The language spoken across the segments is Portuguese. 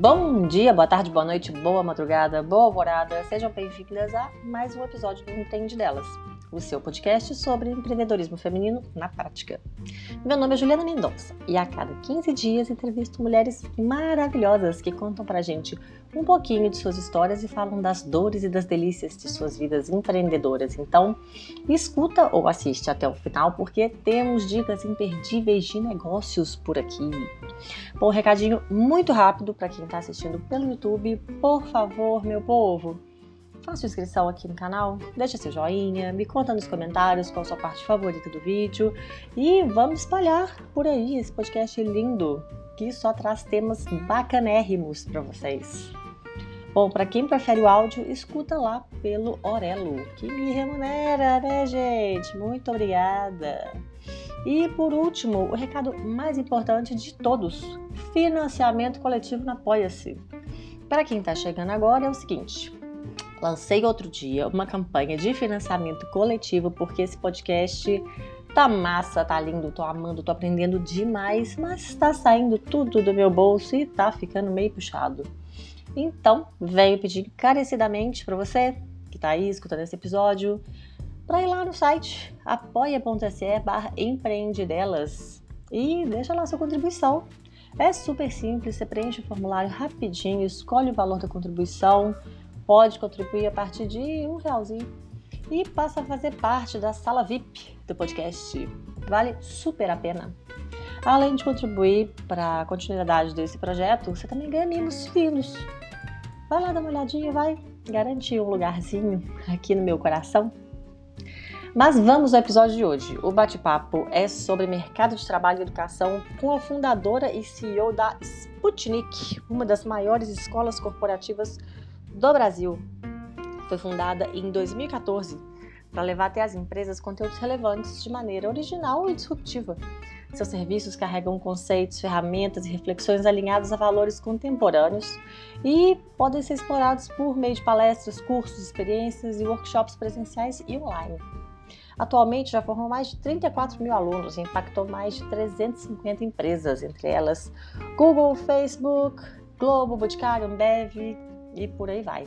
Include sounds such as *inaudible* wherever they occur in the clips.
Bom dia, boa tarde, boa noite, boa madrugada, boa alvorada. Sejam bem-vindas a mais um episódio do Empreende Delas, o seu podcast sobre empreendedorismo feminino na prática. Meu nome é Juliana Mendonça e a cada 15 dias entrevisto mulheres maravilhosas que contam pra gente um pouquinho de suas histórias e falam das dores e das delícias de suas vidas empreendedoras. Então, escuta ou assiste até o final porque temos dicas imperdíveis de negócios por aqui. Bom, um recadinho muito rápido para quem está assistindo pelo YouTube. Por favor, meu povo, faça inscrição aqui no canal, deixa seu joinha, me conta nos comentários qual a sua parte favorita do vídeo e vamos espalhar por aí esse podcast lindo que só traz temas bacanérrimos para vocês. Bom, para quem prefere o áudio, escuta lá pelo Orelo, que me remunera, né, gente? Muito obrigada. E por último, o recado mais importante de todos: financiamento coletivo na Apoia-se. Para quem está chegando agora, é o seguinte: lancei outro dia uma campanha de financiamento coletivo, porque esse podcast tá massa, tá lindo, tô amando, tô aprendendo demais, mas tá saindo tudo do meu bolso e tá ficando meio puxado. Então, venho pedir encarecidamente para você que está aí escutando esse episódio, para ir lá no site apoia.se barra empreendedelas e deixa lá sua contribuição. É super simples, você preenche o formulário rapidinho, escolhe o valor da contribuição, pode contribuir a partir de um realzinho e passa a fazer parte da sala VIP do podcast. Vale super a pena. Além de contribuir para a continuidade desse projeto, você também ganha mimos finos Vai lá dar uma olhadinha, vai garantir um lugarzinho aqui no meu coração. Mas vamos ao episódio de hoje. O bate-papo é sobre mercado de trabalho e educação com a fundadora e CEO da Sputnik, uma das maiores escolas corporativas do Brasil. Foi fundada em 2014 para levar até as empresas conteúdos relevantes de maneira original e disruptiva seus serviços carregam conceitos, ferramentas e reflexões alinhados a valores contemporâneos e podem ser explorados por meio de palestras, cursos, experiências e workshops presenciais e online. Atualmente já formou mais de 34 mil alunos e impactou mais de 350 empresas, entre elas Google, Facebook, Globo, Boticário, Ambev e por aí vai.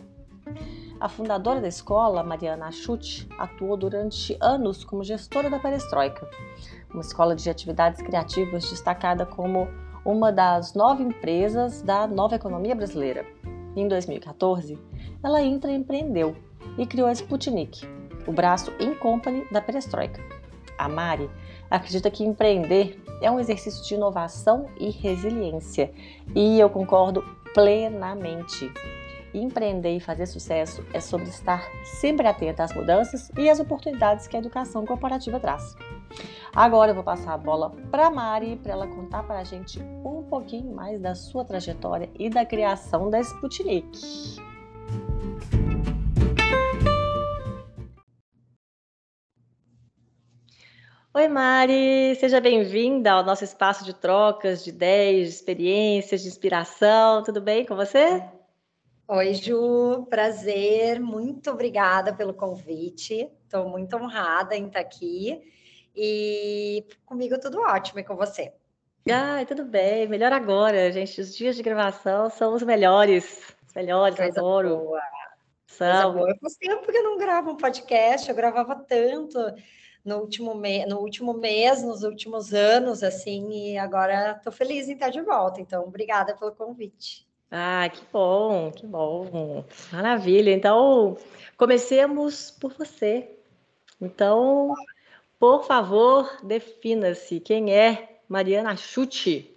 A fundadora da escola, Mariana Achute, atuou durante anos como gestora da Perestroika, uma escola de atividades criativas destacada como uma das nove empresas da nova economia brasileira. Em 2014, ela empreendeu e criou a Sputnik, o braço in company da Perestroika. A Mari acredita que empreender é um exercício de inovação e resiliência, e eu concordo plenamente. Empreender e fazer sucesso é sobre estar sempre atenta às mudanças e às oportunidades que a educação corporativa traz. Agora eu vou passar a bola para Mari para ela contar para a gente um pouquinho mais da sua trajetória e da criação da Sputnik. Oi, Mari, seja bem-vinda ao nosso espaço de trocas de ideias, de experiências, de inspiração. Tudo bem com você? Oi, Ju, prazer, muito obrigada pelo convite. Estou muito honrada em estar aqui e comigo tudo ótimo e com você. Ai, tudo bem, melhor agora, gente. Os dias de gravação são os melhores. Os melhores, Coisa adoro. Boa. São. Boa. Eu faz tempo que eu não gravo um podcast, eu gravava tanto no último, me... no último mês, nos últimos anos, assim, e agora estou feliz em estar de volta. Então, obrigada pelo convite. Ah, que bom, que bom. Maravilha. Então, comecemos por você. Então, por favor, defina-se. Quem é Mariana Chute?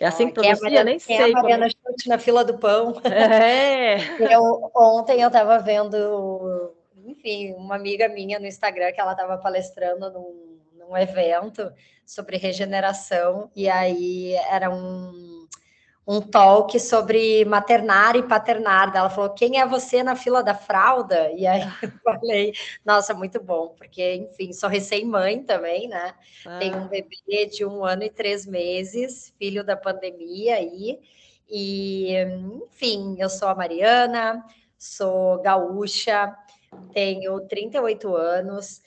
É assim que pronuncia? É Nem sei. É a Mariana como... Chute na fila do pão. É. *laughs* eu, ontem eu estava vendo, enfim, uma amiga minha no Instagram que ela estava palestrando num, num evento sobre regeneração e aí era um um talk sobre maternar e paternar. Ela falou: quem é você na fila da fralda? E aí *laughs* eu falei, nossa, muito bom, porque, enfim, sou recém-mãe também, né? Ah. Tenho um bebê de um ano e três meses, filho da pandemia aí. E, enfim, eu sou a Mariana, sou gaúcha, tenho 38 anos,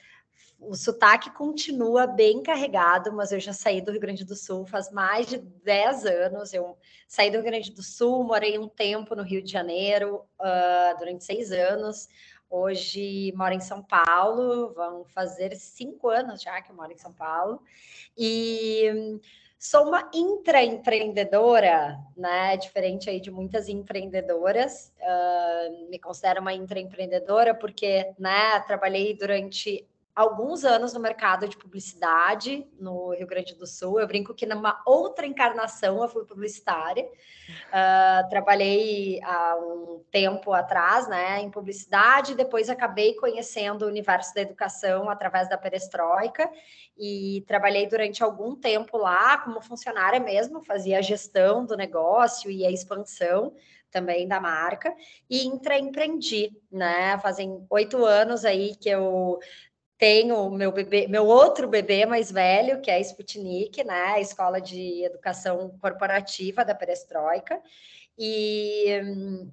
o sotaque continua bem carregado, mas eu já saí do Rio Grande do Sul faz mais de 10 anos. Eu saí do Rio Grande do Sul, morei um tempo no Rio de Janeiro, uh, durante seis anos. Hoje moro em São Paulo, vão fazer cinco anos já que eu moro em São Paulo. E sou uma intraempreendedora, né? Diferente aí de muitas empreendedoras. Uh, me considero uma intraempreendedora porque, né, trabalhei durante alguns anos no mercado de publicidade no Rio Grande do Sul. Eu brinco que numa outra encarnação eu fui publicitária. Uh, trabalhei há um tempo atrás, né, em publicidade. Depois acabei conhecendo o universo da educação através da Perestroika e trabalhei durante algum tempo lá como funcionária mesmo. Fazia a gestão do negócio e a expansão também da marca e empreendi, né? Fazem oito anos aí que eu tenho meu bebê, meu outro bebê mais velho, que é a Sputnik, né, a Escola de Educação Corporativa da Perestroika, e hum,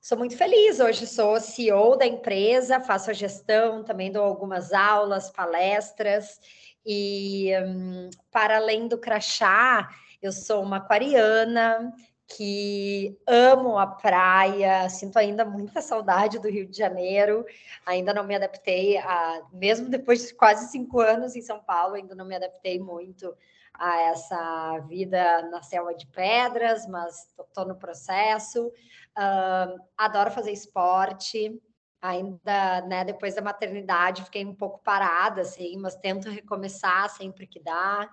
sou muito feliz. Hoje sou CEO da empresa, faço a gestão, também dou algumas aulas, palestras, e hum, para além do crachá, eu sou uma aquariana, que amo a praia, sinto ainda muita saudade do Rio de Janeiro, ainda não me adaptei a, mesmo depois de quase cinco anos em São Paulo, ainda não me adaptei muito a essa vida na selva de pedras, mas estou no processo. Uh, adoro fazer esporte, ainda, né, depois da maternidade fiquei um pouco parada, assim, mas tento recomeçar sempre que dá.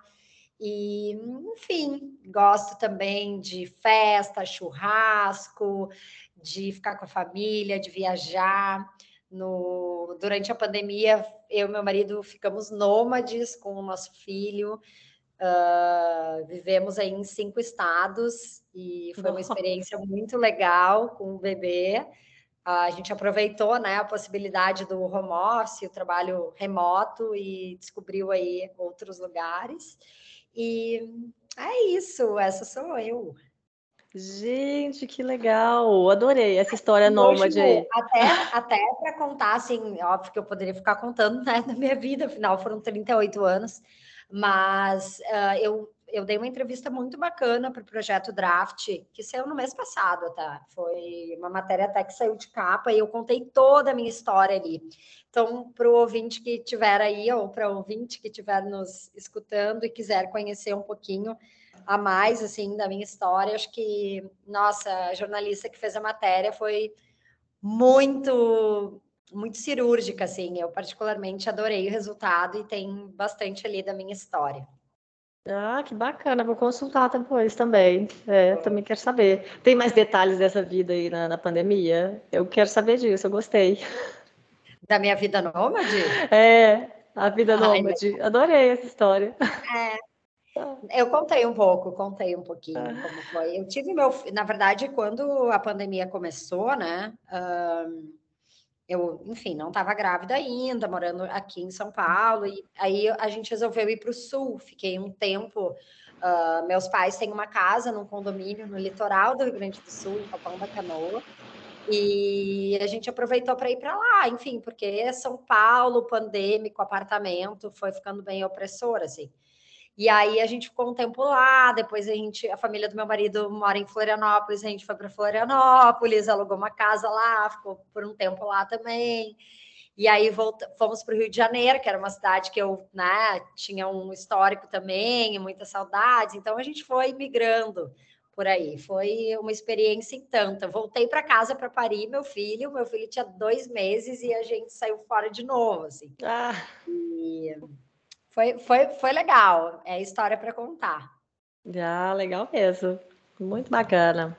E, enfim, gosto também de festa, churrasco, de ficar com a família, de viajar. No, durante a pandemia, eu e meu marido ficamos nômades com o nosso filho. Uh, vivemos aí em cinco estados e foi uma experiência muito legal com o bebê. Uh, a gente aproveitou né, a possibilidade do home office, o trabalho remoto e descobriu aí outros lugares. E é isso, essa sou eu. Gente, que legal! Adorei essa história nômade aí. Até, até para contar, assim, óbvio que eu poderia ficar contando né, *laughs* da minha vida, afinal foram 38 anos, mas uh, eu eu dei uma entrevista muito bacana para o projeto Draft, que saiu no mês passado, tá? Foi uma matéria até que saiu de capa e eu contei toda a minha história ali. Então, para o ouvinte que estiver aí, ou para o ouvinte que estiver nos escutando e quiser conhecer um pouquinho a mais, assim, da minha história, acho que, nossa, a jornalista que fez a matéria foi muito muito cirúrgica, assim. Eu particularmente adorei o resultado e tem bastante ali da minha história. Ah, que bacana, vou consultar depois também. É, também quero saber. Tem mais detalhes dessa vida aí na, na pandemia? Eu quero saber disso, eu gostei. Da minha vida nômade? É, a vida nômade. Adorei essa história. É, eu contei um pouco, contei um pouquinho ah. como foi. Eu tive meu, na verdade, quando a pandemia começou, né? Um, eu, enfim, não estava grávida ainda, morando aqui em São Paulo, e aí a gente resolveu ir para o sul. Fiquei um tempo. Uh, meus pais têm uma casa num condomínio no litoral do Rio Grande do Sul, em Capão da Canoa, e a gente aproveitou para ir para lá, enfim, porque São Paulo, pandêmico, apartamento, foi ficando bem opressor, assim. E aí a gente ficou um tempo lá, depois a gente, a família do meu marido mora em Florianópolis, a gente foi para Florianópolis, alugou uma casa lá, ficou por um tempo lá também. E aí volta, fomos para o Rio de Janeiro, que era uma cidade que eu né, tinha um histórico também, muitas saudades. Então a gente foi migrando por aí. Foi uma experiência em tanta. Voltei para casa para parir meu filho. Meu filho tinha dois meses e a gente saiu fora de novo, assim. Ah. E foi, foi, foi legal. É história para contar. Ah, legal mesmo. Muito bacana.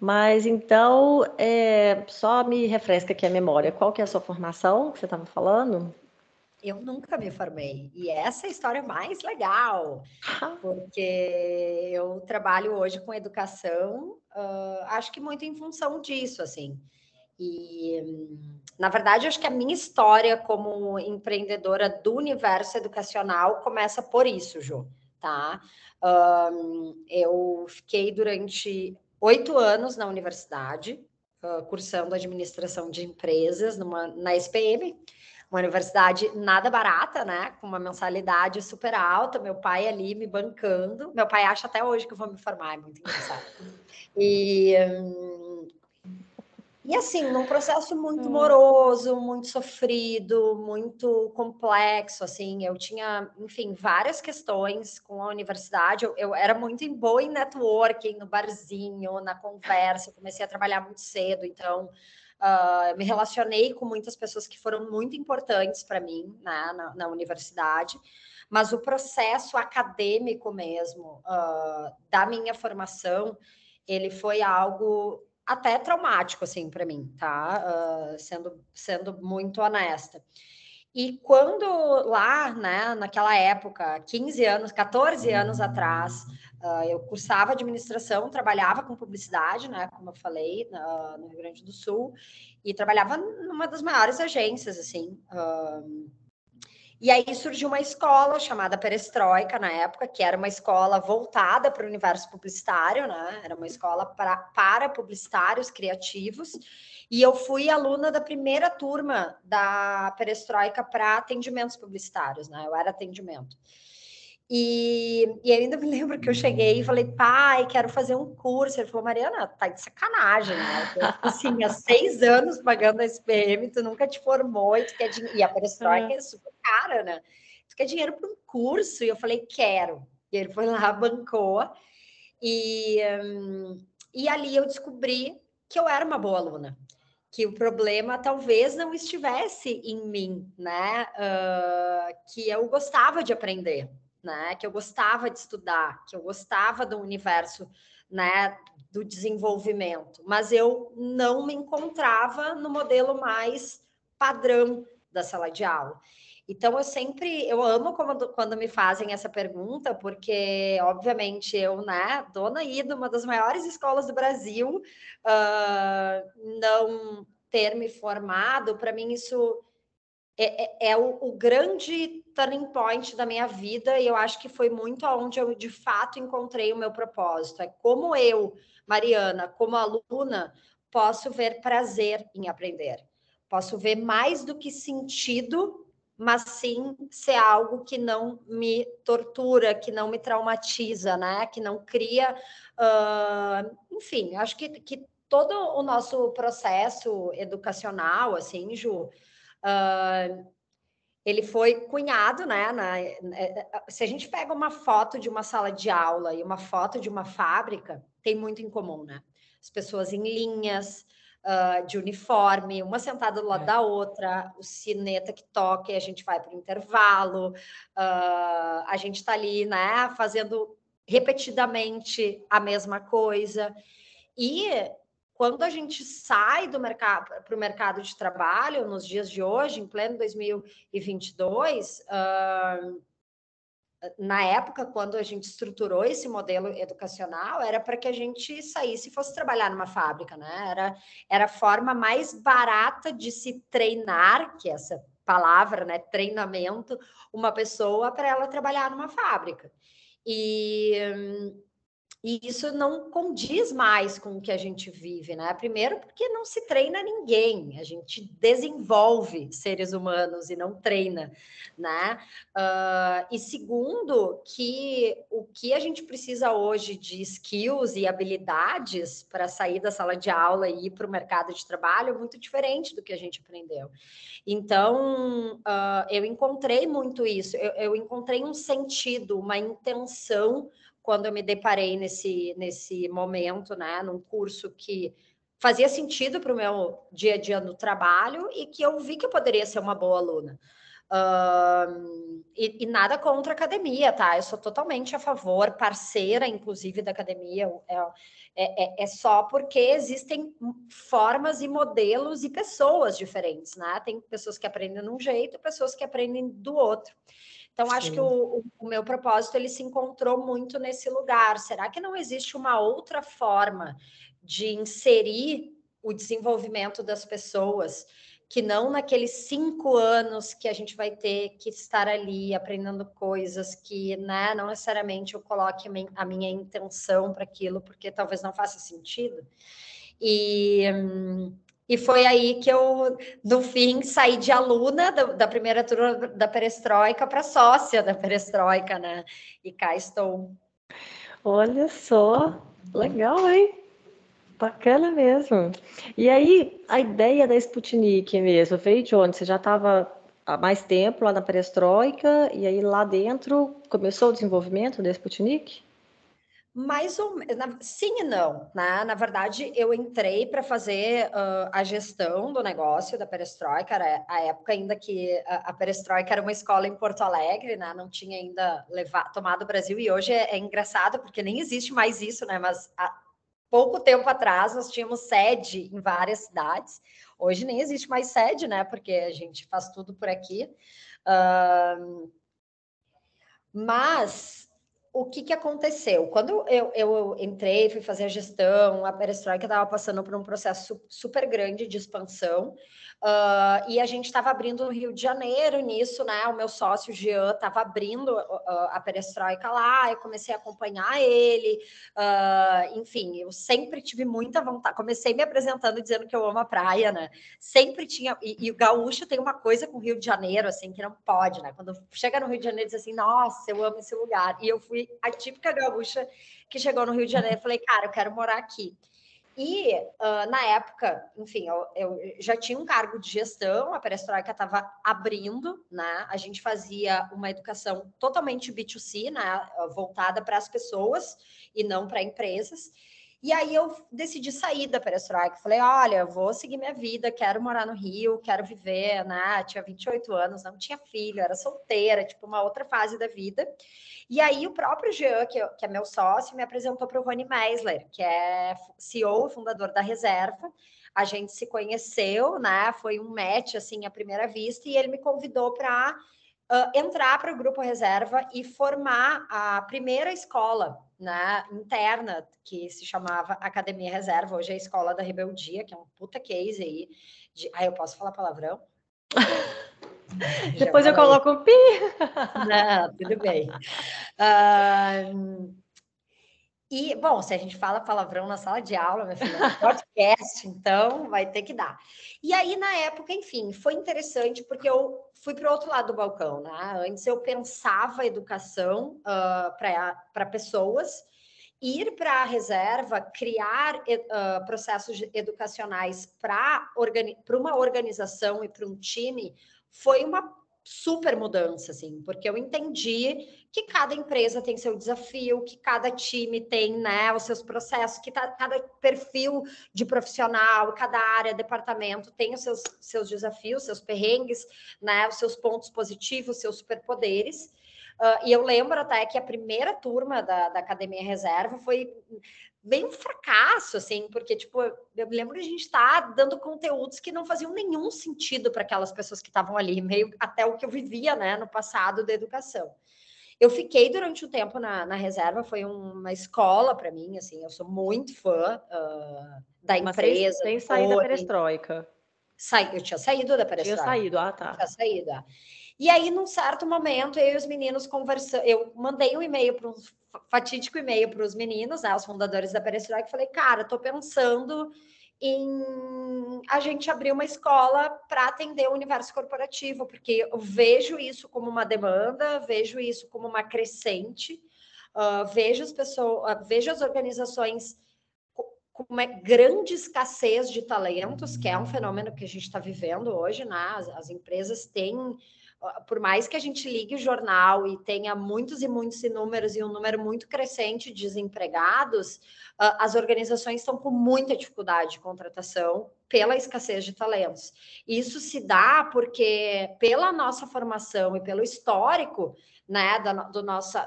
Mas então, é, só me refresca aqui a memória. Qual que é a sua formação que você estava falando? Eu nunca me formei. E essa é a história mais legal, ah. porque eu trabalho hoje com educação, uh, acho que muito em função disso, assim. E, na verdade, acho que a minha história como empreendedora do universo educacional começa por isso, Ju, tá? Um, eu fiquei durante oito anos na universidade, uh, cursando administração de empresas numa, na SPM. uma universidade nada barata, né? Com uma mensalidade super alta, meu pai ali me bancando. Meu pai acha até hoje que eu vou me formar, é muito engraçado. E, e assim, num processo muito hum. moroso, muito sofrido, muito complexo, assim, eu tinha, enfim, várias questões com a universidade, eu, eu era muito em boa em networking, no barzinho, na conversa, eu comecei a trabalhar muito cedo, então uh, me relacionei com muitas pessoas que foram muito importantes para mim né, na, na, universidade, mas o processo acadêmico mesmo uh, da minha formação, ele foi algo até traumático, assim, para mim, tá? Uh, sendo, sendo muito honesta. E quando lá, né, naquela época, 15 anos, 14 anos atrás, uh, eu cursava administração, trabalhava com publicidade, né, como eu falei, no Rio Grande do Sul, e trabalhava numa das maiores agências, assim. Uh, e aí surgiu uma escola chamada Perestroika na época, que era uma escola voltada para o universo publicitário, né? Era uma escola pra, para publicitários criativos. E eu fui aluna da primeira turma da Perestroika para atendimentos publicitários, né? Eu era atendimento. E, e ainda me lembro que eu cheguei e falei, pai, quero fazer um curso. Ele falou, Mariana, tá de sacanagem, né? Eu, assim, há seis anos pagando a SPM, tu nunca te formou e tu quer dinheiro. E a perestroika é. é super cara, né? Tu quer dinheiro para um curso? E eu falei, quero. E ele foi lá, *laughs* bancou. E, um, e ali eu descobri que eu era uma boa aluna que o problema talvez não estivesse em mim, né? Uh, que eu gostava de aprender, né? Que eu gostava de estudar, que eu gostava do universo, né? Do desenvolvimento, mas eu não me encontrava no modelo mais padrão da sala de aula. Então, eu sempre, eu amo quando, quando me fazem essa pergunta, porque, obviamente, eu, né, dona aí de uma das maiores escolas do Brasil, uh, não ter me formado, para mim, isso é, é, é o, o, grande turning point da minha vida e eu acho que foi muito aonde eu de fato encontrei o meu propósito. É como eu, Mariana, como aluna, posso ver prazer em aprender. Posso ver mais do que sentido, mas sim ser algo que não me tortura, que não me traumatiza, né? Que não cria, uh, enfim, acho que, que todo o nosso processo educacional, assim, Ju, Uh, ele foi cunhado, né? Na, se a gente pega uma foto de uma sala de aula e uma foto de uma fábrica, tem muito em comum, né? As pessoas em linhas, uh, de uniforme, uma sentada do lado é. da outra, o cineta que toca e a gente vai para o intervalo, uh, a gente está ali, né? Fazendo repetidamente a mesma coisa. E quando a gente sai do mercado para o mercado de trabalho nos dias de hoje, em pleno 2022, uh, na época, quando a gente estruturou esse modelo educacional, era para que a gente saísse e fosse trabalhar numa fábrica, né? Era, era a forma mais barata de se treinar, que é essa palavra, né? Treinamento, uma pessoa para ela trabalhar numa fábrica. E. E isso não condiz mais com o que a gente vive, né? Primeiro, porque não se treina ninguém, a gente desenvolve seres humanos e não treina, né? Uh, e segundo, que o que a gente precisa hoje de skills e habilidades para sair da sala de aula e ir para o mercado de trabalho é muito diferente do que a gente aprendeu. Então, uh, eu encontrei muito isso, eu, eu encontrei um sentido, uma intenção quando eu me deparei nesse, nesse momento, né, num curso que fazia sentido para o meu dia a dia no trabalho e que eu vi que eu poderia ser uma boa aluna. E, e, nada contra a academia, tá? Eu sou totalmente a favor, parceira, inclusive, da academia. É, é, é, é só porque existem formas e modelos e pessoas diferentes, né? Tem pessoas que aprendem de um jeito, pessoas que aprendem do outro. Então, Sim. acho que o, o, meu propósito ele se encontrou muito nesse lugar. Será que não existe uma outra forma de inserir o desenvolvimento das pessoas que não naqueles cinco anos que a gente vai ter que estar ali aprendendo coisas que né, não necessariamente eu coloque a minha intenção para aquilo, porque talvez não faça sentido. E, E foi aí que eu, no fim, saí de aluna da, da primeira turma da Perestroika para sócia da Perestroika, né? E cá estou. Olha só, legal, hein? Bacana mesmo. E aí, a ideia da Sputnik mesmo veio de onde? Você já estava há mais tempo lá na Perestroika, e aí lá dentro começou o desenvolvimento da Sputnik? Mais ou menos, sim e não, né? Na verdade, eu entrei para fazer uh, a gestão do negócio da Perestroika, era a época ainda que a, a Perestroika era uma escola em Porto Alegre, né? Não tinha ainda levado, tomado o Brasil, e hoje é, é engraçado, porque nem existe mais isso, né? Mas há pouco tempo atrás nós tínhamos sede em várias cidades, hoje nem existe mais sede, né? Porque a gente faz tudo por aqui. Uh, mas o que, que aconteceu? Quando eu, eu entrei, fui fazer a gestão, a Perestroika estava passando por um processo super grande de expansão, Uh, e a gente estava abrindo no Rio de Janeiro nisso, né? O meu sócio Jean estava abrindo uh, a perestroika lá, eu comecei a acompanhar ele. Uh, enfim, eu sempre tive muita vontade. Comecei me apresentando dizendo que eu amo a praia, né? Sempre tinha. E, e, o gaúcho tem uma coisa com o Rio de Janeiro, assim, que não pode, né? Quando chega no Rio de Janeiro, diz assim: nossa, eu amo esse lugar. E eu fui a típica gaúcha que chegou no Rio de Janeiro e falei, cara, eu quero morar aqui. E uh, na época, enfim, eu, eu, já tinha um cargo de gestão, a Perestroika estava abrindo, né? A gente fazia uma educação totalmente B2C, né? Voltada para as pessoas e não para empresas. E aí eu decidi sair da Perestroika. Falei, olha, vou seguir minha vida, quero morar no Rio, quero viver, né? Tinha 28 anos, não tinha filho, era solteira, tipo uma outra fase da vida. E aí o próprio Jean, que, que é meu sócio, me apresentou para o Rony Meisler, que é CEO, fundador da Reserva. A gente se conheceu, né? Foi um match assim à primeira vista, e ele me convidou para uh, entrar para o grupo reserva e formar a primeira escola né, interna, que se chamava Academia Reserva, hoje é a Escola da Rebeldia, que é um puta case aí. De... Ah, eu posso falar palavrão? Depois eu coloco o pi. Não, tudo bem. Uh, e, bom, se a gente fala palavrão na sala de aula, meu filho, é podcast, *laughs* então vai ter que dar. E aí, na época, enfim, foi interessante porque eu fui para o outro lado do balcão, né? Antes eu pensava educação uh, para pessoas, ir para a reserva, criar uh, processos educacionais para organi uma organização e para um time foi uma super mudança, assim, porque eu entendi que cada empresa tem seu desafio, que cada time tem, né, os seus processos, que tá, cada perfil de profissional, cada área, departamento tem os seus, seus desafios, seus perrengues, né, os seus pontos positivos, seus superpoderes. Uh, e eu lembro até que a primeira turma da, da Academia Reserva foi bem um fracasso, assim, porque, tipo, eu me lembro de a gente estar tá dando conteúdos que não faziam nenhum sentido para aquelas pessoas que estavam ali, meio até o que eu vivia, né, no passado da educação. Eu fiquei durante um tempo na, na reserva, foi uma escola para mim, assim, eu sou muito fã uh, da Mas empresa. Sem sair da perestroika. Eu tinha saído da perestroika. Tinha saído, ah, tá. Tinha saído, ah. E aí, num certo momento, eu e os meninos conversando, eu mandei um e-mail para um fatídico e-mail para os meninos, né, os fundadores da Perestroika, e falei, cara, estou pensando em a gente abrir uma escola para atender o universo corporativo, porque eu vejo isso como uma demanda, vejo isso como uma crescente, uh, vejo as pessoas, uh, vejo as organizações com uma grande escassez de talentos, que é um fenômeno que a gente está vivendo hoje, né? As, as empresas têm por mais que a gente ligue o jornal e tenha muitos e muitos números e um número muito crescente de desempregados, as organizações estão com muita dificuldade de contratação pela escassez de talentos. Isso se dá porque, pela nossa formação e pelo histórico né, do, nossa,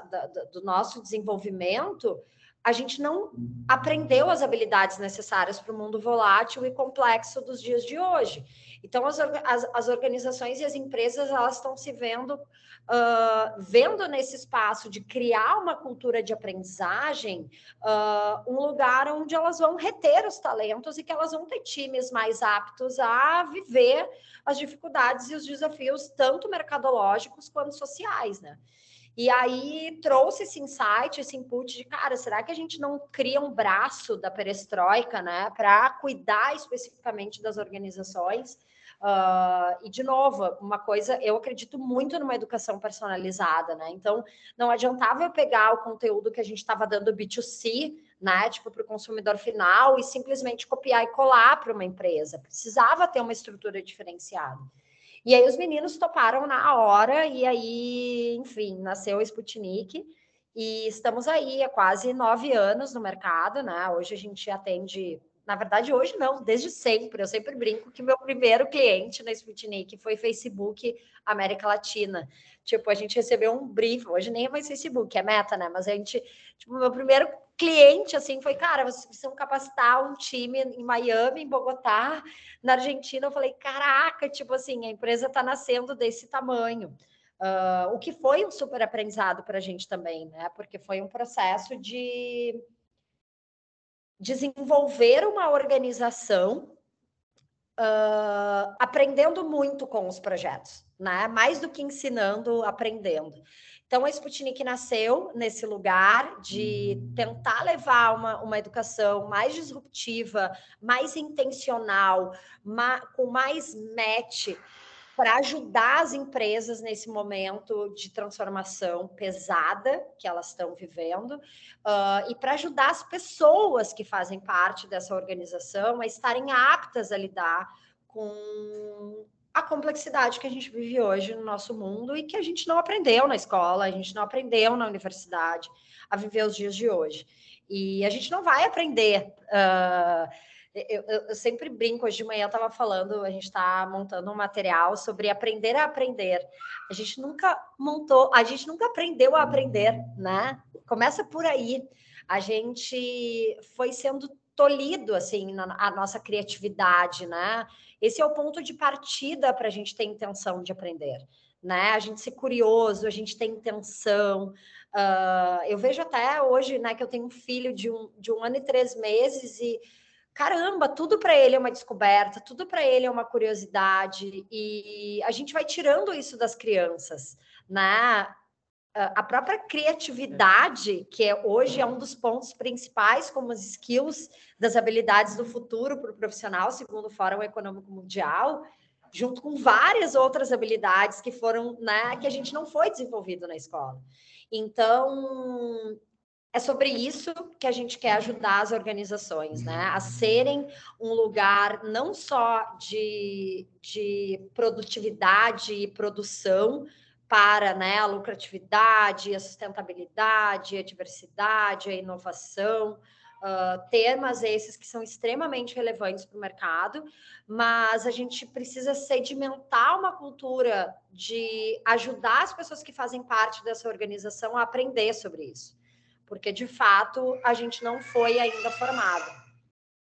do nosso desenvolvimento, a gente não aprendeu as habilidades necessárias para o mundo volátil e complexo dos dias de hoje. Então, as, as, as organizações e as empresas elas estão se vendo, uh, vendo nesse espaço de criar uma cultura de aprendizagem, uh, um lugar onde elas vão reter os talentos e que elas vão ter times mais aptos a viver as dificuldades e os desafios, tanto mercadológicos quanto sociais, né? E aí trouxe esse insight, esse input de, cara, será que a gente não cria um braço da perestroika, né, para cuidar especificamente das organizações? Uh, e, de novo, uma coisa, eu acredito muito numa educação personalizada, né? Então, não adiantava eu pegar o conteúdo que a gente estava dando B2C, né? Tipo, para o consumidor final e simplesmente copiar e colar para uma empresa. Precisava ter uma estrutura diferenciada. E aí os meninos toparam na hora, e aí, enfim, nasceu o Sputnik. E estamos aí há quase nove anos no mercado, né? Hoje a gente atende na verdade, hoje não, desde sempre. Eu sempre brinco que meu primeiro cliente na Sputnik foi Facebook América Latina. Tipo, a gente recebeu um brief, hoje nem é mais Facebook, é meta, né? Mas a gente, tipo, meu primeiro cliente, assim, foi, cara, vocês precisam capacitar um time em Miami, em Bogotá, na Argentina. Eu falei, caraca, tipo assim, a empresa está nascendo desse tamanho. Uh, o que foi um super aprendizado para a gente também, né? Porque foi um processo de desenvolver uma organização uh, aprendendo muito com os projetos, né? Mais do que ensinando, aprendendo. Então, a Sputnik nasceu nesse lugar de tentar levar uma, uma educação mais disruptiva, mais intencional, ma, com mais match para ajudar as empresas nesse momento de transformação pesada que elas estão vivendo uh, e para ajudar as pessoas que fazem parte dessa organização a estarem aptas a lidar com a complexidade que a gente vive hoje no nosso mundo e que a gente não aprendeu na escola, a gente não aprendeu na universidade a viver os dias de hoje. E a gente não vai aprender. Uh, eu, eu, eu, sempre brinco, hoje de manhã eu estava falando, a gente está montando um material sobre aprender a aprender. A gente nunca montou, a gente nunca aprendeu a aprender, né? Começa por aí. A gente foi sendo tolhido, assim, na a nossa criatividade, né? Esse é o ponto de partida para a gente ter intenção de aprender, né? A gente ser curioso, a gente ter intenção. Uh, eu vejo até hoje, né, que eu tenho um filho de um, de um ano e três meses e caramba, tudo para ele é uma descoberta, tudo para ele é uma curiosidade, e a gente vai tirando isso das crianças, né? A própria criatividade, que é, hoje é um dos pontos principais como as skills das habilidades do futuro para o profissional, segundo o Fórum Econômico Mundial, junto com várias outras habilidades que foram, né, que a gente não foi desenvolvido na escola. Então, é sobre isso que a gente quer ajudar as organizações, né? A serem um lugar não só de, de produtividade e produção para né, a lucratividade, a sustentabilidade, a diversidade, a inovação, uh, temas esses que são extremamente relevantes para o mercado, mas a gente precisa sedimentar uma cultura de ajudar as pessoas que fazem parte dessa organização a aprender sobre isso porque de fato a gente não foi ainda formado.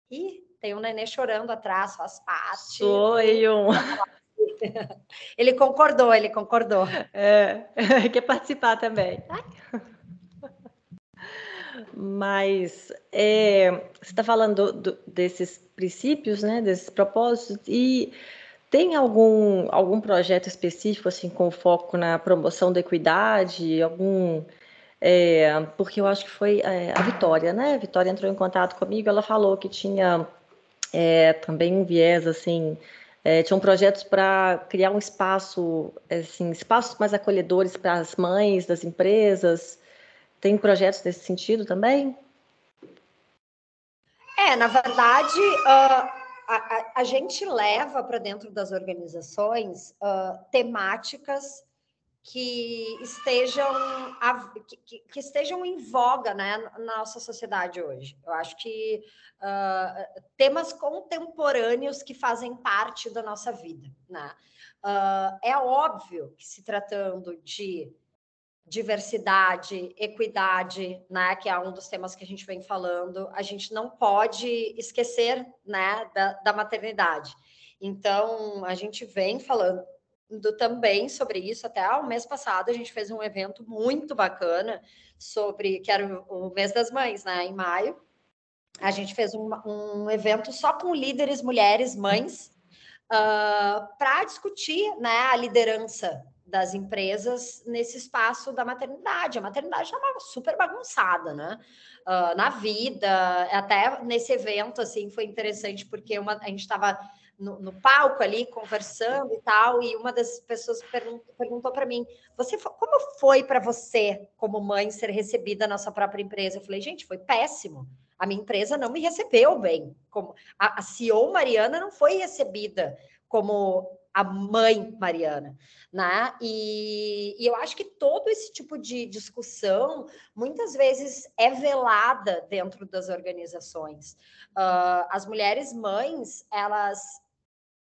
E tem um nenê chorando atrás, faz parte. Foi um. *laughs* Ele concordou, ele concordou. É, *laughs* quer participar também. Mas é, você está falando do, desses princípios, né, desses propósitos, e tem algum, algum projeto específico, assim, com foco na promoção da equidade, algum é, porque eu acho que foi é, a Vitória, né? A Vitória entrou em contato comigo, ela falou que tinha é, também um viés, assim, é, tinham projetos para criar um espaço, assim, espaços mais acolhedores para as mães das empresas. Tem projetos nesse sentido também? É, na verdade, uh, a, a, a, gente leva para dentro das organizações uh, temáticas que estejam, que, que, estejam em voga né, na nossa sociedade hoje. Eu acho que uh, temas contemporâneos que fazem parte da nossa vida. Né? Uh, é óbvio que se tratando de diversidade, equidade, né, que é um dos temas que a gente vem falando, a gente não pode esquecer né, da, da maternidade. Então, a gente vem falando também sobre isso. Até o mês passado a gente fez um evento muito bacana sobre que era o, mês das mães, né? Em maio. A gente fez um, um evento só com líderes mulheres, mães, uh, ah, para discutir né, a liderança das empresas nesse espaço da maternidade. A maternidade estava super bagunçada, né? Uh, na vida, até nesse evento, assim, foi interessante, porque uma, a gente estava no, no, palco ali conversando e tal, e uma das pessoas perguntou, para mim: você como foi para você, como mãe, ser recebida na sua própria empresa? Eu falei, gente, foi péssimo. A minha empresa não me recebeu bem. Como a, a CEO Mariana não foi recebida como a mãe Mariana, né? E, e, eu acho que todo esse tipo de discussão muitas vezes é velada dentro das organizações. Uh, as mulheres mães, elas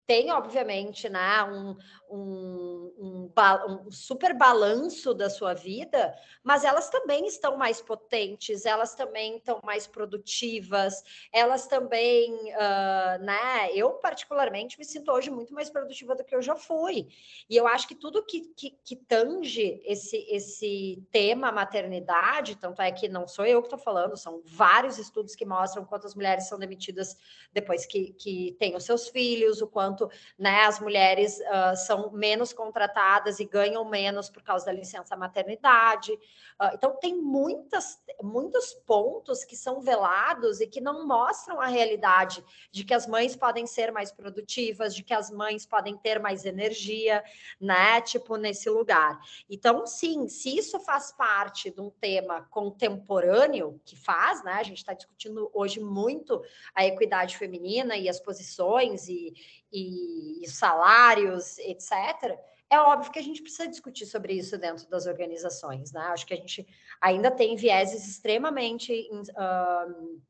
tem, obviamente, né, um, um, um, um, super balanço da sua vida, mas elas também estão mais potentes, elas também estão mais produtivas, elas também, uh, né? Eu, particularmente, me sinto hoje muito mais produtiva do que eu já fui. E eu acho que tudo que, que, que tange esse, esse tema maternidade, tanto é que não sou eu que estou falando, são vários estudos que mostram quantas mulheres são demitidas depois que, que têm os seus filhos, o quanto né, as mulheres uh, são menos contratadas e ganham menos por causa da licença maternidade. Uh, então, tem muitas, muitos pontos que são velados e que não mostram a realidade de que as mães podem ser mais produtivas, de que as mães podem ter mais energia, né? Tipo, nesse lugar. Então, sim, se isso faz parte de um tema contemporâneo, que faz, né? A gente está discutindo hoje muito a equidade feminina e as posições e, e, salários, etc., é óbvio que a gente precisa discutir sobre isso dentro das organizações, né? Acho que a gente ainda tem vieses extremamente. Uh,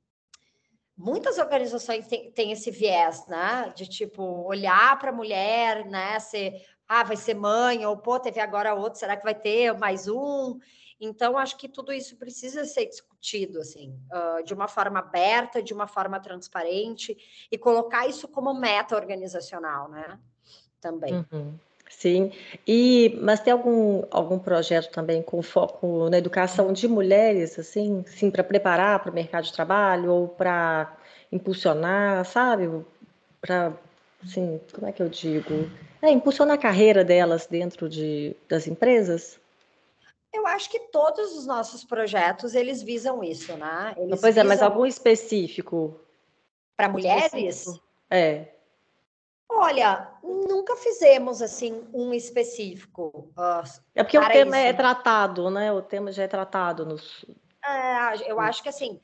muitas organizações têm, têm esse viés, né? De tipo, olhar para a mulher, né? Ser, ah, vai ser mãe, ou pô, teve agora outro, será que vai ter mais um? Então, acho que tudo isso precisa ser discutido, assim, uh, de uma forma aberta, de uma forma transparente, e colocar isso como meta organizacional, né? Também. Uhum. Sim, e mas tem algum, algum projeto também com foco na educação de mulheres, assim, sim, para preparar para o mercado de trabalho ou para impulsionar, sabe? Para, assim, como é que eu digo? É, impulsionar a carreira delas dentro de, das empresas? Eu acho que todos os nossos projetos eles visam isso, né? Eles pois é, mas algum específico para mulheres? É. Olha, nunca fizemos assim um específico. Uh, é porque o tema isso. é tratado, né? O tema já é tratado nos. É, eu acho que assim,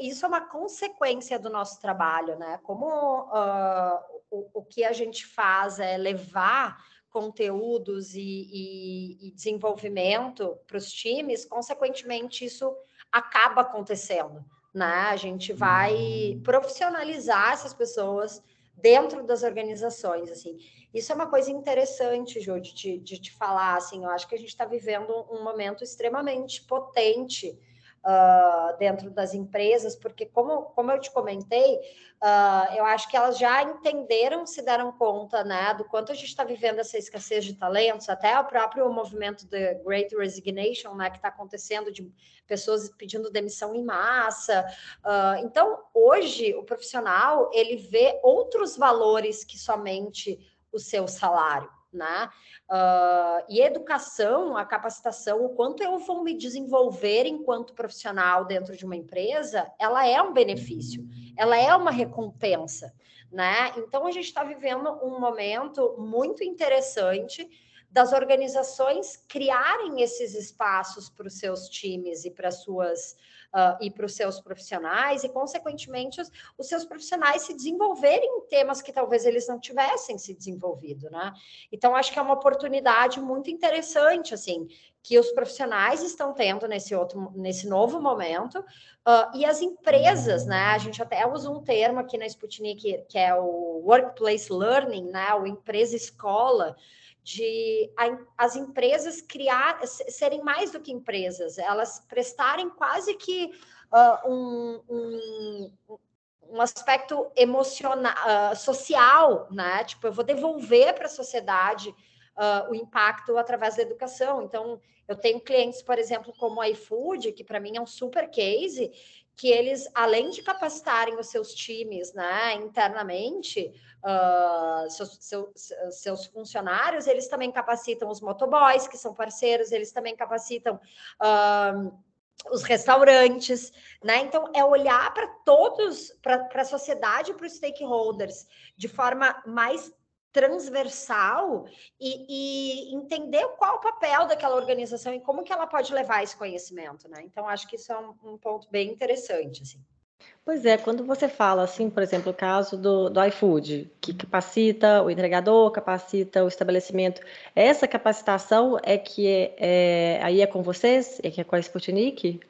isso é uma consequência do nosso trabalho, né? Como uh, o, o que a gente faz é levar conteúdos e, e, e desenvolvimento para os times, consequentemente, isso acaba acontecendo. Né? A gente vai profissionalizar essas pessoas dentro das organizações, assim. Isso é uma coisa interessante, Jô, de te, de te falar, assim, eu acho que a gente está vivendo um momento extremamente potente uh, dentro das empresas, porque como, como eu te comentei, uh, eu acho que elas já entenderam, se deram conta, né, do quanto a gente está vivendo essa escassez de talentos, até o próprio movimento da Great Resignation, né, que está acontecendo de pessoas pedindo demissão em massa. Uh, então, hoje, o profissional, ele vê outros valores que somente o seu salário né? Uh, e educação, a capacitação, o quanto eu vou me desenvolver enquanto profissional dentro de uma empresa, ela é um benefício, ela é uma recompensa, né? Então a gente está vivendo um momento muito interessante das organizações criarem esses espaços para os seus times e para suas uh, e para os seus profissionais, e, consequentemente, os, os, seus profissionais se desenvolverem em temas que talvez eles não tivessem se desenvolvido, né? Então, acho que é uma oportunidade muito interessante, assim, que os profissionais estão tendo nesse outro, nesse novo momento, uh, e as empresas, né? A gente até usa um termo aqui na Sputnik, que é o Workplace Learning, né? O empresa escola, de as empresas criar serem mais do que empresas, elas prestarem quase que uh, um, um, um, aspecto emocional, uh, social, né? Tipo, eu vou devolver para a sociedade uh, o impacto através da educação. Então, eu tenho clientes, por exemplo, como a iFood, que para mim é um super case, que eles, além de capacitarem os seus times né, internamente, uh, seus, seus, seus, funcionários, eles também capacitam os motoboys, que são parceiros, eles também capacitam. Uh, os restaurantes, né? Então, é olhar para todos, para a sociedade, para os stakeholders, de forma mais transversal e, e, entender qual o papel daquela organização e como que ela pode levar esse conhecimento, né? Então, acho que isso é um, um ponto bem interessante, assim. Pois é, quando você fala assim, por exemplo, o caso do, do iFood, que capacita o entregador, capacita o estabelecimento, essa capacitação é que é, é, aí é com vocês? É que é com a Sputnik?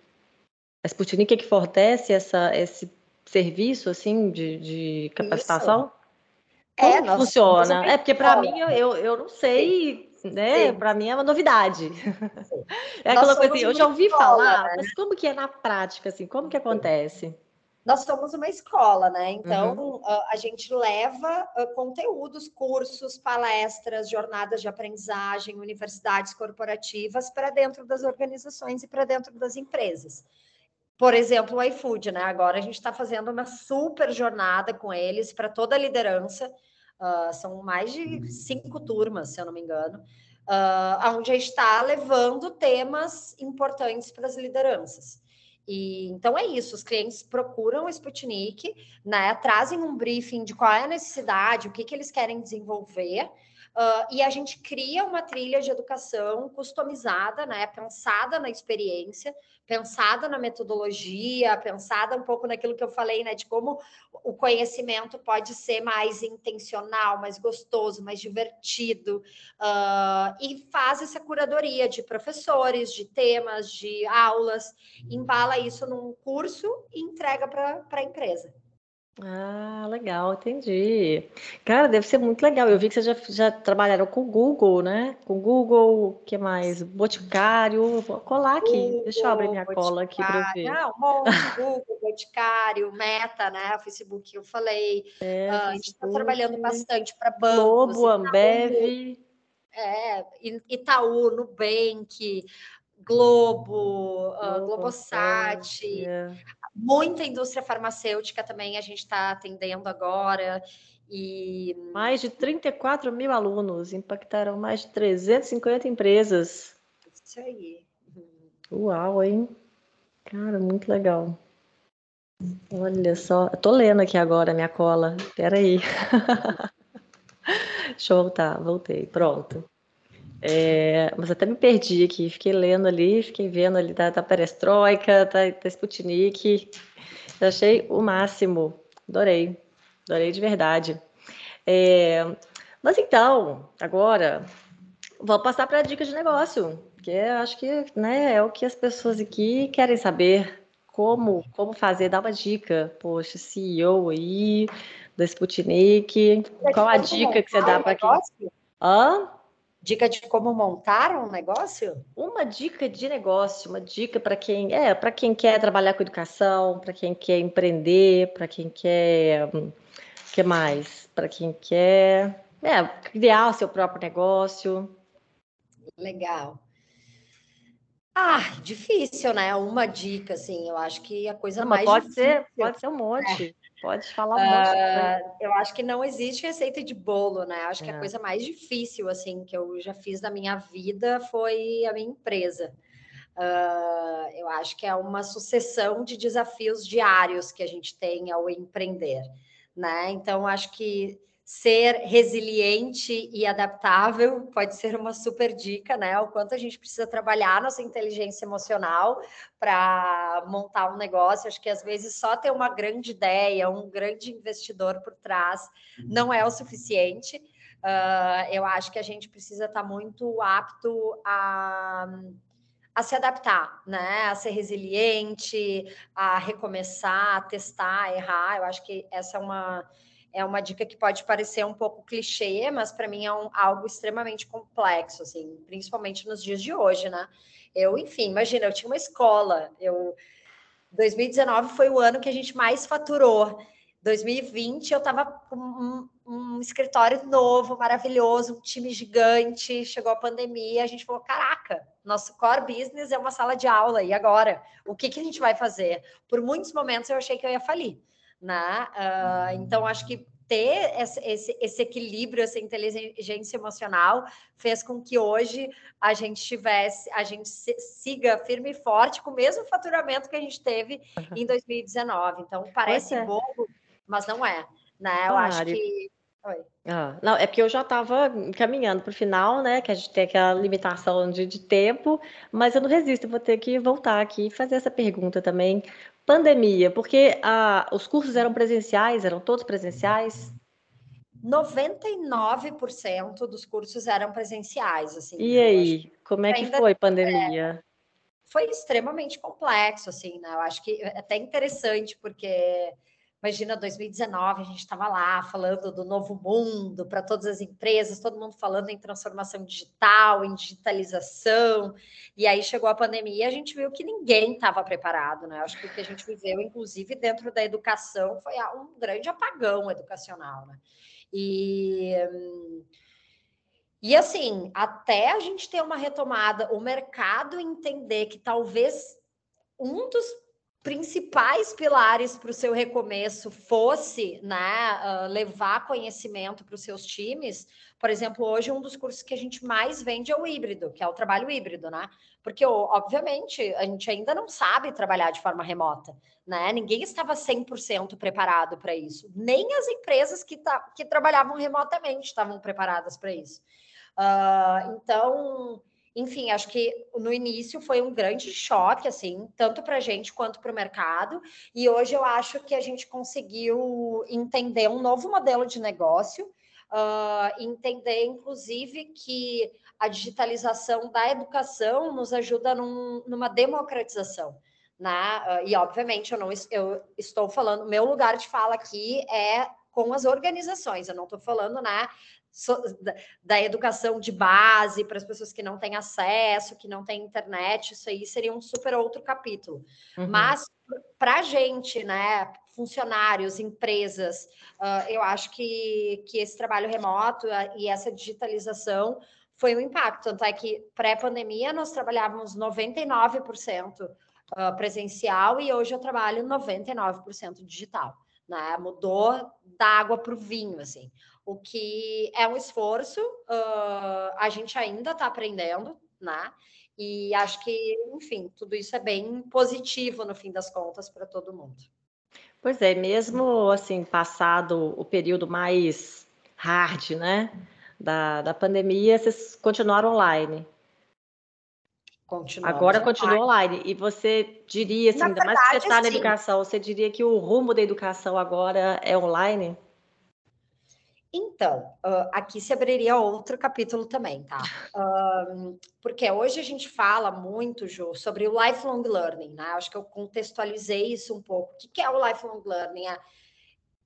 A Sputnik é que fornece essa, esse serviço assim de, de capacitação? Isso. Como é, funciona? É porque para mim eu, eu, não sei, Sim. né? Para mim é uma novidade. Sim. É aquela coisa assim, eu já ouvi escola, falar, né? mas como que é na prática assim? Como que acontece? Nós somos uma escola, né? Então uhum. a, gente leva uh, conteúdos, cursos, palestras, jornadas de aprendizagem, universidades corporativas para dentro das organizações e para dentro das empresas por exemplo, o iFood, né? Agora a gente está fazendo uma super jornada com eles para toda a liderança. Uh, são mais de cinco turmas, se eu não me engano, uh, onde a gente está levando temas importantes para as lideranças. E, então é isso, os clientes procuram o Sputnik, né, trazem um briefing de qual é a necessidade, o que, que eles querem desenvolver, Uh, e a gente cria uma trilha de educação customizada, né, pensada na experiência, pensada na metodologia, pensada um pouco naquilo que eu falei, né, de como o conhecimento pode ser mais intencional, mais gostoso, mais divertido, uh, e faz essa curadoria de professores, de temas, de aulas, embala isso num curso e entrega para a empresa. Ah, legal, entendi. Cara, deve ser muito legal. Eu vi que vocês já, já trabalharam com o Google, né? Com o Google, o que mais? Boticário. Vou colar aqui. Deixa eu abrir minha cola aqui para ver. Não, um monte, Google, Boticário, Meta, né? O Facebook eu falei. É, Ah, a gente está trabalhando bastante para bancos, Globo, Ambev. é, Itaú, Nubank, Globo, ah, Globosat, é muita indústria farmacêutica também a gente está atendendo agora. E... Mais de 34 mil alunos, impactaram mais de 350 empresas. Isso aí. Uau, hein? Cara, muito legal. Olha só, eu tô lendo aqui agora a minha cola. Espera aí. *laughs* Deixa eu voltar, voltei, pronto. É, mas até me perdi aqui, fiquei lendo ali, fiquei vendo ali, tá, tá Perestroika, tá, tá Sputnik, eu achei o máximo, adorei, adorei de verdade. É, mas então, agora, vou passar para a dica de negócio, que eu acho que né, é o que as pessoas aqui querem saber, como, como fazer, dar uma dica, poxa, CEO aí, da Sputnik, qual a dica que você dá para quem... Hã? Dica de como montar um negócio? Uma dica de negócio, uma dica para quem é, para quem quer trabalhar com educação, para quem quer empreender, para quem quer que mais? Para quem quer é, criar o seu próprio negócio. Legal. Ah, difícil, né? Uma dica, assim, eu acho que a coisa Não, mais pode difícil... ser, pode ser um monte. É. Pode falar uh, Eu acho que não existe receita de bolo, né? Acho é. que a é. coisa mais difícil, assim, que eu já fiz na minha vida foi a minha empresa. Uh, eu acho que é uma sucessão de desafios diários que a gente tem ao empreender, né? Então, acho que ser resiliente e adaptável pode ser uma super dica, né? O quanto a gente precisa trabalhar nossa inteligência emocional para montar um negócio. Acho que às vezes só ter uma grande ideia, um grande investidor por trás não é o suficiente. Uh, eu acho que a gente precisa estar tá muito apto a a se adaptar, né? A ser resiliente, a recomeçar, a testar, a errar. Eu acho que essa é uma é uma dica que pode parecer um pouco clichê, mas para mim é um, algo extremamente complexo, assim, principalmente nos dias de hoje, né? Eu, enfim, imagina, eu tinha uma escola, eu 2019 foi o ano que a gente mais faturou. 2020 eu estava com um, um, escritório novo, maravilhoso, um time gigante, chegou a pandemia, a gente falou, caraca, nosso core business é uma sala de aula, e agora? O que, que a gente vai fazer? Por muitos momentos eu achei que eu ia falir. Né? Uh, então, acho que ter esse, esse, equilíbrio, essa inteligência emocional, fez com que hoje a gente tivesse, a gente siga firme e forte com o mesmo faturamento que a gente teve em 2019. Então, parece é. bobo, mas não é. Né? Eu acho que. Oi. Ah, não, é porque eu já estava caminhando para o final, né? Que a gente tem aquela limitação de, de tempo, mas eu não resisto, vou ter que voltar aqui e fazer essa pergunta também pandemia, porque os cursos eram presenciais, eram todos presenciais? 99% dos cursos eram presenciais, assim. E aí, como é que foi pandemia? É, foi extremamente complexo, assim, né? Eu acho que é até interessante, porque Imagina 2019, a gente estava lá falando do novo mundo para todas as empresas, todo mundo falando em transformação digital, em digitalização. E aí chegou a pandemia e a gente viu que ninguém estava preparado, né? Acho que o que a gente viveu, inclusive dentro da educação, foi um grande apagão educacional, né? E. E assim, até a gente ter uma retomada, o mercado entender que talvez um dos principais pilares para o seu recomeço fosse né, uh, levar conhecimento para os seus times, por exemplo, hoje um dos cursos que a gente mais vende é o híbrido, que é o trabalho híbrido, né? Porque, obviamente, a gente ainda não sabe trabalhar de forma remota, né? Ninguém estava 100% preparado para isso. Nem as empresas que, que trabalhavam remotamente estavam preparadas para isso. Uh, então, enfim, acho que no início foi um grande choque, assim, tanto para a gente quanto para o mercado. E hoje eu acho que a gente conseguiu entender um novo modelo de negócio, uh, entender, inclusive, que a digitalização da educação nos ajuda num, numa democratização. Né? Uh, e, obviamente, eu não eu estou falando, meu lugar de fala aqui é com as organizações, eu não estou falando, né? Da educação de base para as pessoas que não têm acesso, que não têm internet, isso aí seria um super outro capítulo. Uhum. Mas para a gente, né, funcionários, empresas, uh, eu acho que, que esse trabalho remoto uh, e essa digitalização foi um impacto. Tanto é que pré-pandemia nós trabalhávamos 99% uh, presencial e hoje eu trabalho 99% digital. Né? Mudou da água para o vinho, assim o que é um esforço, uh, a gente ainda está aprendendo, né? E acho que, enfim, tudo isso é bem positivo no fim das contas para todo mundo. Pois é, mesmo assim, passado o período mais hard, né? Da, da pandemia, vocês continuaram online. Agora continua online. E você diria, assim, na ainda verdade, mais que você está na educação, você diria que o rumo da educação agora é online? Então, uh, aqui se abriria outro capítulo também, tá? *laughs* Uh, porque hoje a gente fala muito, Ju, sobre o lifelong learning, né? Acho que eu contextualizei isso um pouco. O que é o lifelong learning? É,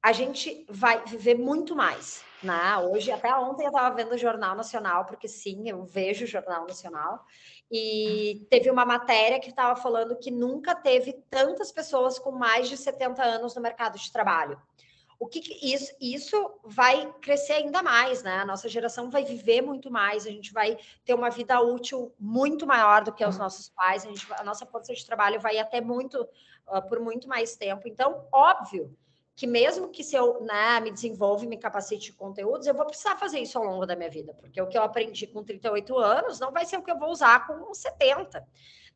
a gente vai viver muito mais, né? Hoje, até ontem eu estava vendo o Jornal Nacional, porque sim, eu vejo o Jornal Nacional, e teve uma matéria que estava falando que nunca teve tantas pessoas com mais de 70 anos no mercado de trabalho. O que, isso, isso vai crescer ainda mais, né? A nossa geração vai viver muito mais, a gente vai ter uma vida útil muito maior do que os nossos pais, a, gente, a nossa força de trabalho vai até muito uh, por muito mais tempo. Então, óbvio que mesmo que se eu né, me desenvolva e me capacite de conteúdos, eu vou precisar fazer isso ao longo da minha vida, porque o que eu aprendi com 38 anos não vai ser o que eu vou usar com 70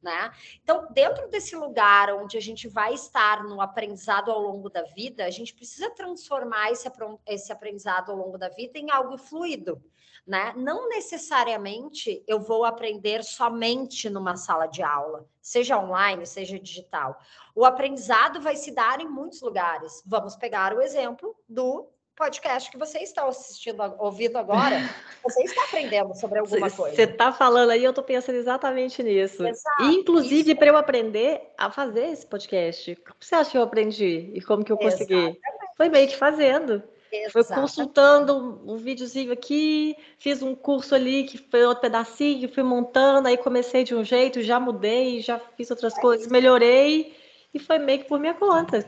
né? Então, dentro desse lugar onde a gente vai estar no aprendizado ao longo da vida, a gente precisa transformar esse, esse aprendizado ao longo da vida em algo fluido, né? Não necessariamente eu vou aprender somente numa sala de aula, seja online, seja digital. O aprendizado vai se dar em muitos lugares. Vamos pegar o exemplo do podcast que você está assistindo, ouvindo agora, *laughs* você está aprendendo sobre alguma coisa. Você está falando aí, eu estou pensando exatamente nisso. Exato, Inclusive, para eu aprender a fazer esse podcast, como você acha que eu aprendi e como que eu consegui? Exatamente. Foi meio que fazendo. Foi consultando um, um videozinho aqui, fiz um curso ali que foi outro pedacinho, fui montando, aí comecei de um jeito, já mudei, já fiz outras é coisas, isso. melhorei e foi meio que por minha conta.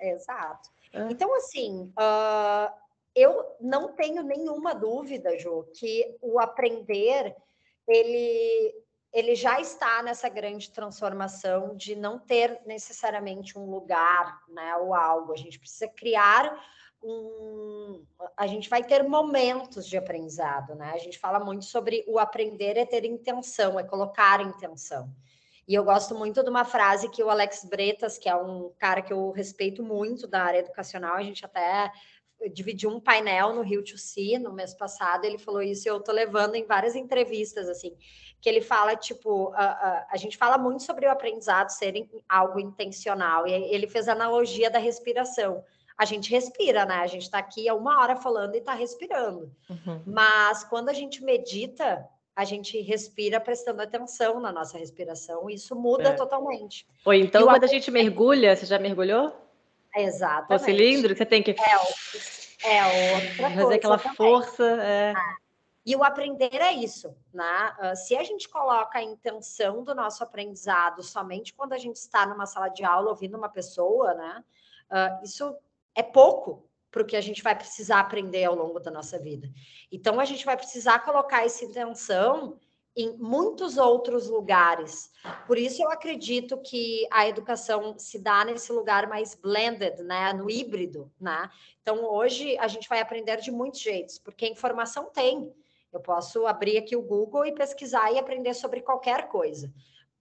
Exato. Então, assim, uh, eu não tenho nenhuma dúvida, Ju, que o aprender, ele, ele já está nessa grande transformação de não ter necessariamente um lugar, né, ou algo. A gente precisa criar um, a gente vai ter momentos de aprendizado, né? A gente fala muito sobre o aprender é ter intenção, é colocar intenção. E eu gosto muito de uma frase que o Alex Bretas, que é um cara que eu respeito muito da área educacional, a gente até dividiu um painel no Rio to See no mês passado, ele falou isso e eu tô levando em várias entrevistas, assim, que ele fala, tipo, a, a, a gente fala muito sobre o aprendizado ser algo intencional, e ele fez a analogia da respiração a gente respira, né? A gente está aqui há uma hora falando e está respirando. Uhum. Mas quando a gente medita, a gente respira prestando atenção na nossa respiração, e isso muda é. totalmente. Oi, então quando a gente mergulha, você já mergulhou? Exatamente. O cilindro, você tem que. É, é outra Fazer aquela também. força. É. Ah. E o aprender é isso, né? Uh, se a gente coloca a intenção do nosso aprendizado somente quando a gente está numa sala de aula ouvindo uma pessoa, né? Uh, isso é pouco para o que a gente vai precisar aprender ao longo da nossa vida. Então, a gente vai precisar colocar essa intenção em muitos outros lugares. Por isso, eu acredito que a educação se dá nesse lugar mais blended, né? no híbrido. Né? Então, hoje, a gente vai aprender de muitos jeitos, porque a informação tem. Eu posso abrir aqui o Google e pesquisar e aprender sobre qualquer coisa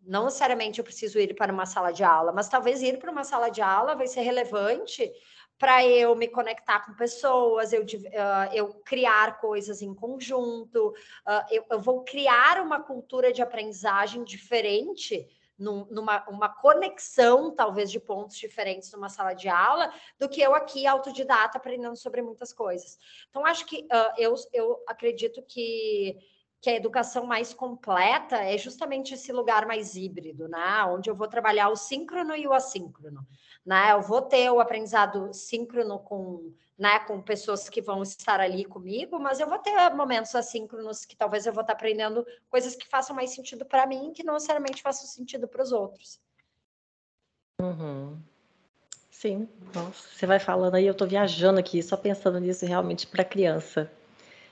não necessariamente eu preciso ir para uma sala de aula, mas talvez ir para uma sala de aula vai ser relevante para eu me conectar com pessoas, eu, uh, eu criar coisas em conjunto, uh, eu, eu, vou criar uma cultura de aprendizagem diferente, num, numa uma conexão, talvez, de pontos diferentes numa sala de aula, do que eu aqui, autodidata, aprendendo sobre muitas coisas. Então, acho que uh, eu, eu acredito que que a educação mais completa é justamente esse lugar mais híbrido, né? Onde eu vou trabalhar o síncrono e o assíncrono né? Eu vou ter o aprendizado síncrono com, né, com pessoas que vão estar ali comigo, mas eu vou ter momentos assíncronos que talvez eu vou estar aprendendo coisas que façam mais sentido para mim, que não necessariamente façam sentido para os outros. Uhum. Sim, nossa, você vai falando aí, eu estou viajando aqui, só pensando nisso realmente para criança.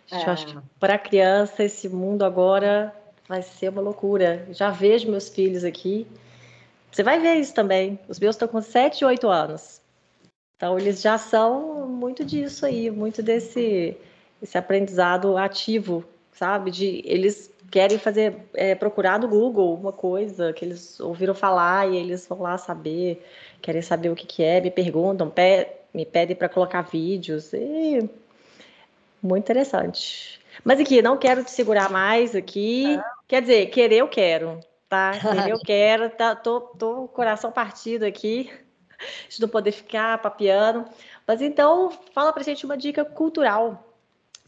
É. Eu acho que para criança esse mundo agora vai ser uma loucura. Já vejo meus filhos aqui, você vai ver isso também. Os meus estão com 7 e 8 anos. Então, eles já são muito disso aí, muito desse esse aprendizado ativo, sabe? De eles querem fazer, é, procurar no Google uma coisa que eles ouviram falar e eles vão lá saber, querem saber o que, que é, me perguntam, pe me pedem para colocar vídeos. E... Muito interessante. Mas aqui, não quero te segurar mais aqui. Quer dizer, querer eu quero tá? Eu *laughs* quero, tá, tô, tô com o coração partido aqui, *laughs* de não poder ficar papiando. Mas então, fala pra gente uma dica cultural.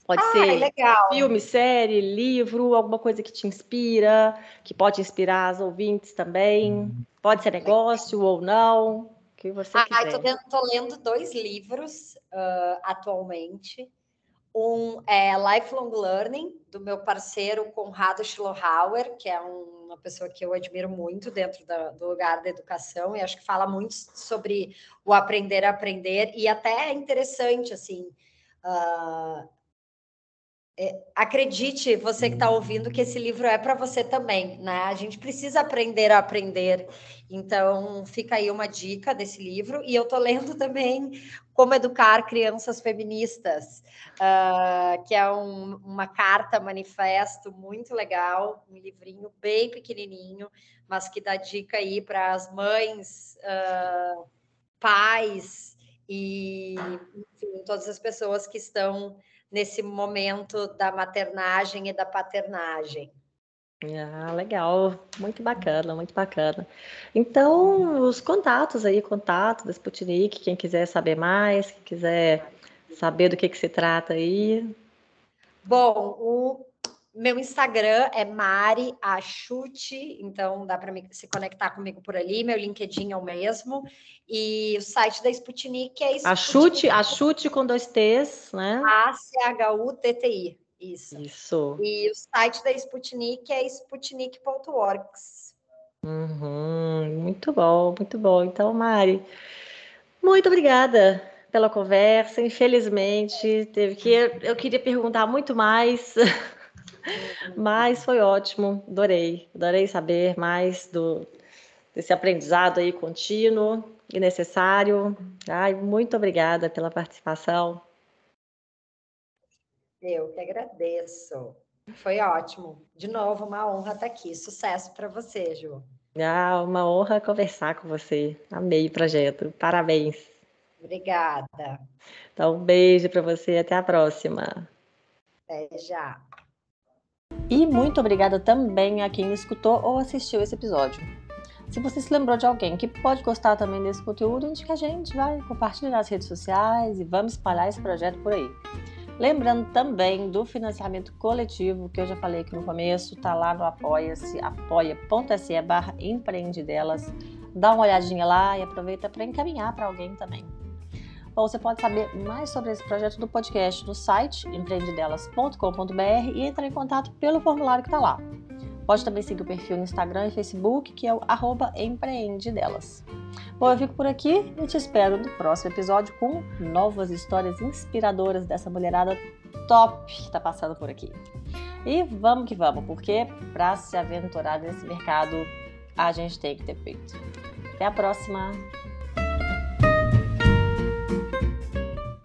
Pode ah, ser legal. filme, série, livro, alguma coisa que te inspira, que pode inspirar as ouvintes também. Pode ser negócio ou não, que você ah, quiser. Ah, tô, lendo dois livros uh, atualmente. Um é Lifelong Learning, do meu parceiro Conrado Schlohauer, que é um, uma pessoa que eu admiro muito dentro da, do lugar da educação, e acho que fala muito sobre o aprender a aprender, e até é interessante, assim, uh, é, acredite, você que está ouvindo, que esse livro é para você também, né? A gente precisa aprender a aprender. Então, fica aí uma dica desse livro. E eu estou lendo *laughs* também Como Educar Crianças Feministas, uh, que é um, uma carta manifesto muito legal, um livrinho bem pequenininho, mas que dá dica aí para as mães, uh, pais e, enfim, todas as pessoas que estão nesse momento da maternagem e da paternagem. Ah, legal, muito bacana, muito bacana. Então, os contatos aí, contato da Sputnik, quem quiser saber mais, quem quiser saber do que, que se trata aí. Bom, o meu Instagram é Mari Achute, então dá para se conectar comigo por ali. Meu LinkedIn é o mesmo. E o site da Sputnik é Sputnik. Achute, Achute com dois T's, né? A-C-H-U-T-T-I. Isso. Isso. E o site da Sputnik é sputnik.org. Uhum, muito bom, muito bom. Então, Mari, muito obrigada pela conversa. Infelizmente, teve que eu queria perguntar muito mais, *laughs* Mas foi ótimo, adorei, adorei saber mais do, desse aprendizado aí contínuo e necessário. Ai, muito obrigada pela participação. Eu que agradeço. Foi ótimo. De novo, uma honra estar aqui. Sucesso para você, Ju. Ah, uma honra conversar com você. Amei o projeto. Parabéns. Obrigada. Então, um beijo para você. Até a próxima. Até já. E muito obrigada também a quem escutou ou assistiu esse episódio. Se você se lembrou de alguém que pode gostar também desse conteúdo, indique a gente, vai, compartilhe nas redes sociais e vamos espalhar esse projeto por aí. Lembrando também do financiamento coletivo, que eu já falei aqui no começo, tá lá no apoia-se, apoia.se barra empreendedelas. Dá uma olhadinha lá e aproveita para encaminhar para alguém também. Bom, você pode saber mais sobre esse projeto do podcast no site empreendedelas.com.br e entrar em contato pelo formulário que está lá. Pode também seguir o perfil no Instagram e Facebook, que é o arroba empreendedelas. Bom, eu fico por aqui e te espero no próximo episódio com novas histórias inspiradoras dessa mulherada top que está passando por aqui. E vamos que vamos, porque para se aventurar nesse mercado, a gente tem que ter peito. Até a próxima!